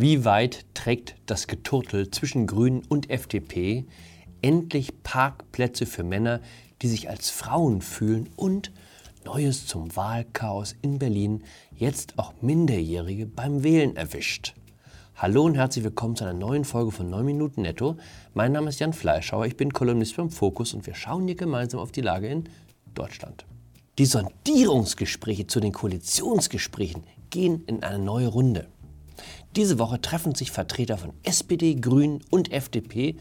Wie weit trägt das Geturtel zwischen Grünen und FDP endlich Parkplätze für Männer, die sich als Frauen fühlen und Neues zum Wahlchaos in Berlin, jetzt auch Minderjährige beim Wählen erwischt? Hallo und herzlich willkommen zu einer neuen Folge von 9 Minuten Netto. Mein Name ist Jan Fleischhauer, ich bin Kolumnist beim Fokus und wir schauen hier gemeinsam auf die Lage in Deutschland. Die Sondierungsgespräche zu den Koalitionsgesprächen gehen in eine neue Runde. Diese Woche treffen sich Vertreter von SPD, Grünen und FDP,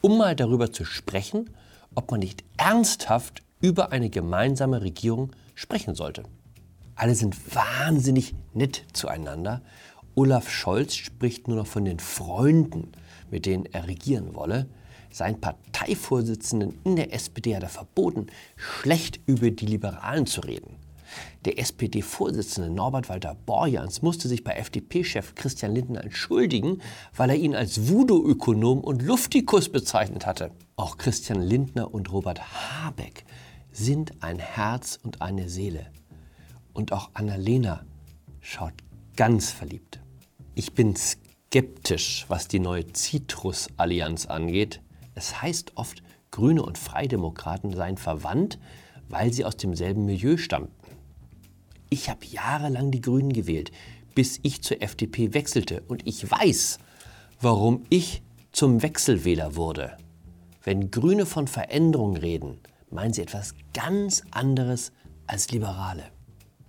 um mal darüber zu sprechen, ob man nicht ernsthaft über eine gemeinsame Regierung sprechen sollte. Alle sind wahnsinnig nett zueinander. Olaf Scholz spricht nur noch von den Freunden, mit denen er regieren wolle. Sein Parteivorsitzenden in der SPD hat er verboten, schlecht über die Liberalen zu reden. Der SPD-Vorsitzende Norbert Walter Borjans musste sich bei FDP-Chef Christian Lindner entschuldigen, weil er ihn als Voodoo-Ökonom und Luftikus bezeichnet hatte. Auch Christian Lindner und Robert Habeck sind ein Herz und eine Seele. Und auch Annalena schaut ganz verliebt. Ich bin skeptisch, was die neue Citrus-Allianz angeht. Es heißt oft, Grüne und Freidemokraten seien verwandt, weil sie aus demselben Milieu stammten. Ich habe jahrelang die Grünen gewählt, bis ich zur FDP wechselte. Und ich weiß, warum ich zum Wechselwähler wurde. Wenn Grüne von Veränderung reden, meinen sie etwas ganz anderes als Liberale.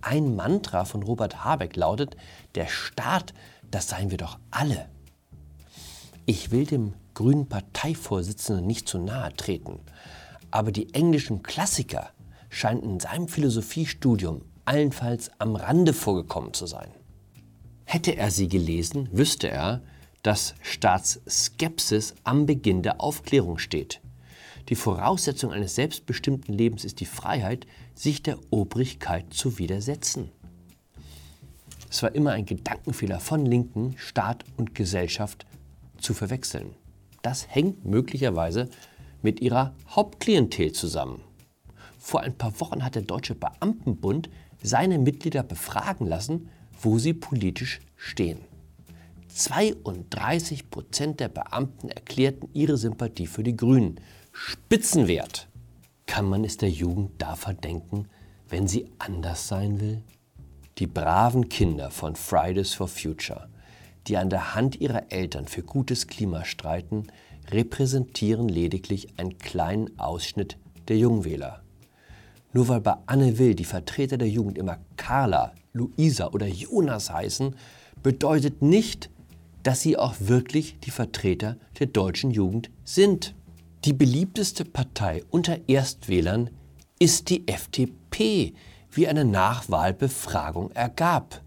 Ein Mantra von Robert Habeck lautet, der Staat, das seien wir doch alle. Ich will dem grünen Parteivorsitzenden nicht zu nahe treten, aber die englischen Klassiker scheinen in seinem Philosophiestudium allenfalls am Rande vorgekommen zu sein. Hätte er sie gelesen, wüsste er, dass Staatsskepsis am Beginn der Aufklärung steht. Die Voraussetzung eines selbstbestimmten Lebens ist die Freiheit, sich der Obrigkeit zu widersetzen. Es war immer ein Gedankenfehler von Linken, Staat und Gesellschaft zu verwechseln. Das hängt möglicherweise mit ihrer Hauptklientel zusammen. Vor ein paar Wochen hat der Deutsche Beamtenbund seine Mitglieder befragen lassen, wo sie politisch stehen. 32 Prozent der Beamten erklärten ihre Sympathie für die Grünen. Spitzenwert. Kann man es der Jugend da verdenken, wenn sie anders sein will? Die braven Kinder von Fridays for Future, die an der Hand ihrer Eltern für gutes Klima streiten, repräsentieren lediglich einen kleinen Ausschnitt der Jungwähler. Nur weil bei Anne Will die Vertreter der Jugend immer Carla, Luisa oder Jonas heißen, bedeutet nicht, dass sie auch wirklich die Vertreter der deutschen Jugend sind. Die beliebteste Partei unter Erstwählern ist die FDP, wie eine Nachwahlbefragung ergab.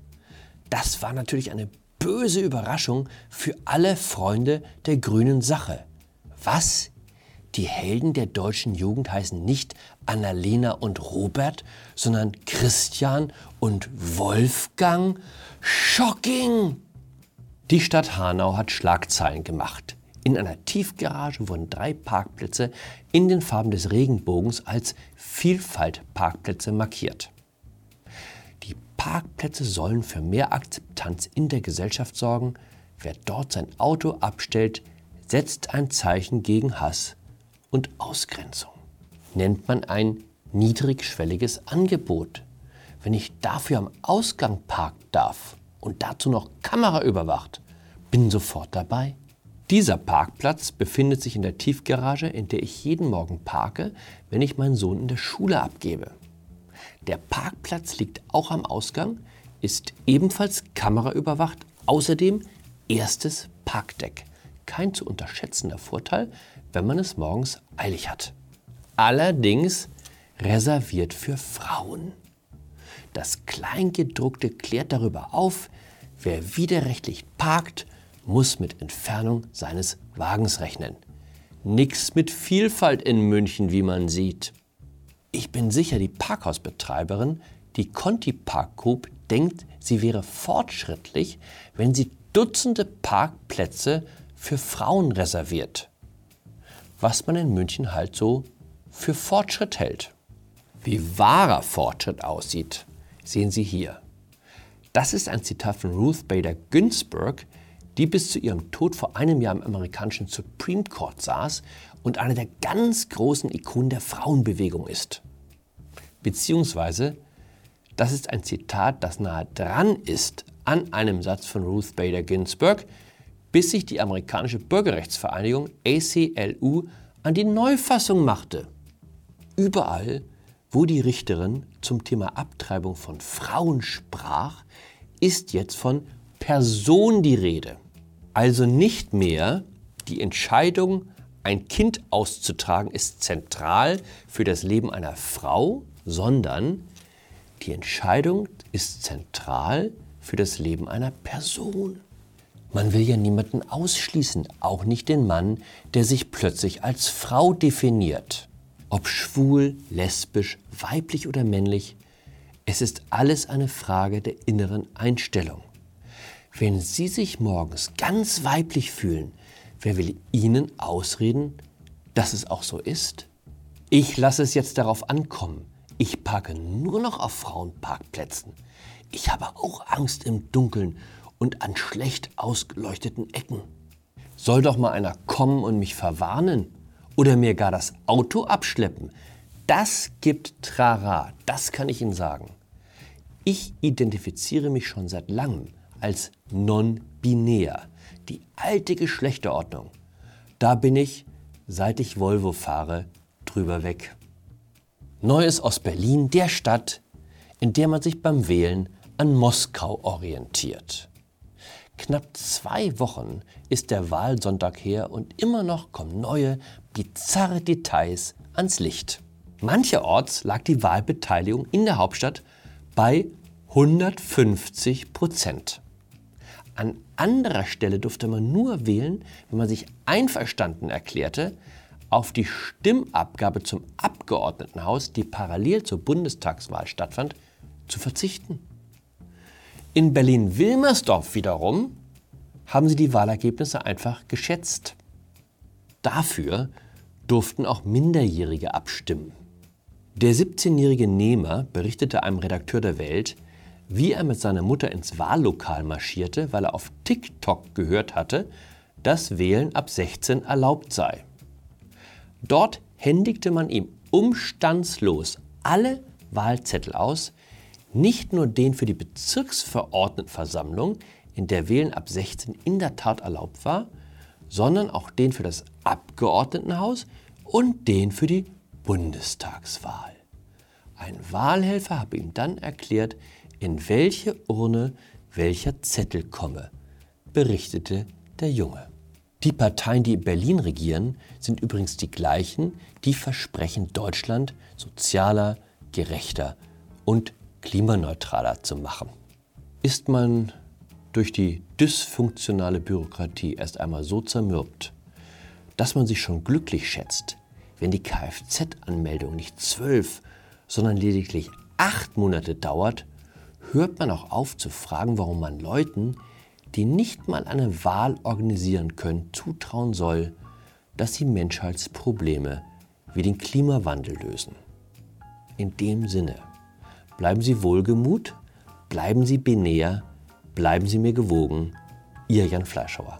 Das war natürlich eine böse Überraschung für alle Freunde der grünen Sache. Was? Die Helden der deutschen Jugend heißen nicht Annalena und Robert, sondern Christian und Wolfgang? Shocking! Die Stadt Hanau hat Schlagzeilen gemacht. In einer Tiefgarage wurden drei Parkplätze in den Farben des Regenbogens als Vielfaltparkplätze markiert. Die Parkplätze sollen für mehr Akzeptanz in der Gesellschaft sorgen. Wer dort sein Auto abstellt, setzt ein Zeichen gegen Hass und Ausgrenzung. Nennt man ein niedrigschwelliges Angebot. Wenn ich dafür am Ausgang parken darf und dazu noch Kamera überwacht, bin sofort dabei. Dieser Parkplatz befindet sich in der Tiefgarage, in der ich jeden Morgen parke, wenn ich meinen Sohn in der Schule abgebe. Der Parkplatz liegt auch am Ausgang, ist ebenfalls kameraüberwacht, außerdem erstes Parkdeck. Kein zu unterschätzender Vorteil, wenn man es morgens eilig hat. Allerdings reserviert für Frauen. Das Kleingedruckte klärt darüber auf, wer widerrechtlich parkt muss mit Entfernung seines Wagens rechnen. Nix mit Vielfalt in München, wie man sieht. Ich bin sicher, die Parkhausbetreiberin, die Conti Park Group, denkt, sie wäre fortschrittlich, wenn sie Dutzende Parkplätze für Frauen reserviert. Was man in München halt so für Fortschritt hält. Wie wahrer Fortschritt aussieht, sehen Sie hier. Das ist ein Zitat von Ruth Bader Ginsburg, die bis zu ihrem Tod vor einem Jahr im amerikanischen Supreme Court saß und eine der ganz großen Ikonen der Frauenbewegung ist. Beziehungsweise, das ist ein Zitat, das nahe dran ist an einem Satz von Ruth Bader Ginsburg, bis sich die amerikanische Bürgerrechtsvereinigung ACLU an die Neufassung machte. Überall, wo die Richterin zum Thema Abtreibung von Frauen sprach, ist jetzt von Person die Rede. Also nicht mehr die Entscheidung, ein Kind auszutragen, ist zentral für das Leben einer Frau, sondern die Entscheidung ist zentral für das Leben einer Person. Man will ja niemanden ausschließen, auch nicht den Mann, der sich plötzlich als Frau definiert. Ob schwul, lesbisch, weiblich oder männlich, es ist alles eine Frage der inneren Einstellung. Wenn Sie sich morgens ganz weiblich fühlen, wer will Ihnen ausreden, dass es auch so ist? Ich lasse es jetzt darauf ankommen. Ich parke nur noch auf Frauenparkplätzen. Ich habe auch Angst im Dunkeln und an schlecht ausgeleuchteten Ecken. Soll doch mal einer kommen und mich verwarnen oder mir gar das Auto abschleppen. Das gibt Trara, das kann ich Ihnen sagen. Ich identifiziere mich schon seit langem als non-binär, die alte Geschlechterordnung. Da bin ich, seit ich Volvo fahre, drüber weg. Neues aus Berlin, der Stadt, in der man sich beim Wählen an Moskau orientiert. Knapp zwei Wochen ist der Wahlsonntag her und immer noch kommen neue, bizarre Details ans Licht. Mancherorts lag die Wahlbeteiligung in der Hauptstadt bei 150 Prozent. An anderer Stelle durfte man nur wählen, wenn man sich einverstanden erklärte, auf die Stimmabgabe zum Abgeordnetenhaus, die parallel zur Bundestagswahl stattfand, zu verzichten. In Berlin-Wilmersdorf wiederum haben sie die Wahlergebnisse einfach geschätzt. Dafür durften auch Minderjährige abstimmen. Der 17-jährige Nehmer berichtete einem Redakteur der Welt, wie er mit seiner Mutter ins Wahllokal marschierte, weil er auf TikTok gehört hatte, dass Wählen ab 16 erlaubt sei. Dort händigte man ihm umstandslos alle Wahlzettel aus, nicht nur den für die Bezirksverordnetenversammlung, in der Wählen ab 16 in der Tat erlaubt war, sondern auch den für das Abgeordnetenhaus und den für die Bundestagswahl. Ein Wahlhelfer habe ihm dann erklärt, in welche Urne welcher Zettel komme, berichtete der Junge. Die Parteien, die in Berlin regieren, sind übrigens die gleichen, die versprechen, Deutschland sozialer, gerechter und klimaneutraler zu machen. Ist man durch die dysfunktionale Bürokratie erst einmal so zermürbt, dass man sich schon glücklich schätzt, wenn die Kfz-Anmeldung nicht zwölf, sondern lediglich acht Monate dauert, hört man auch auf zu fragen, warum man Leuten, die nicht mal eine Wahl organisieren können, zutrauen soll, dass sie Menschheitsprobleme wie den Klimawandel lösen. In dem Sinne. Bleiben Sie wohlgemut, bleiben Sie binär, bleiben Sie mir gewogen. Ihr Jan Fleischhauer.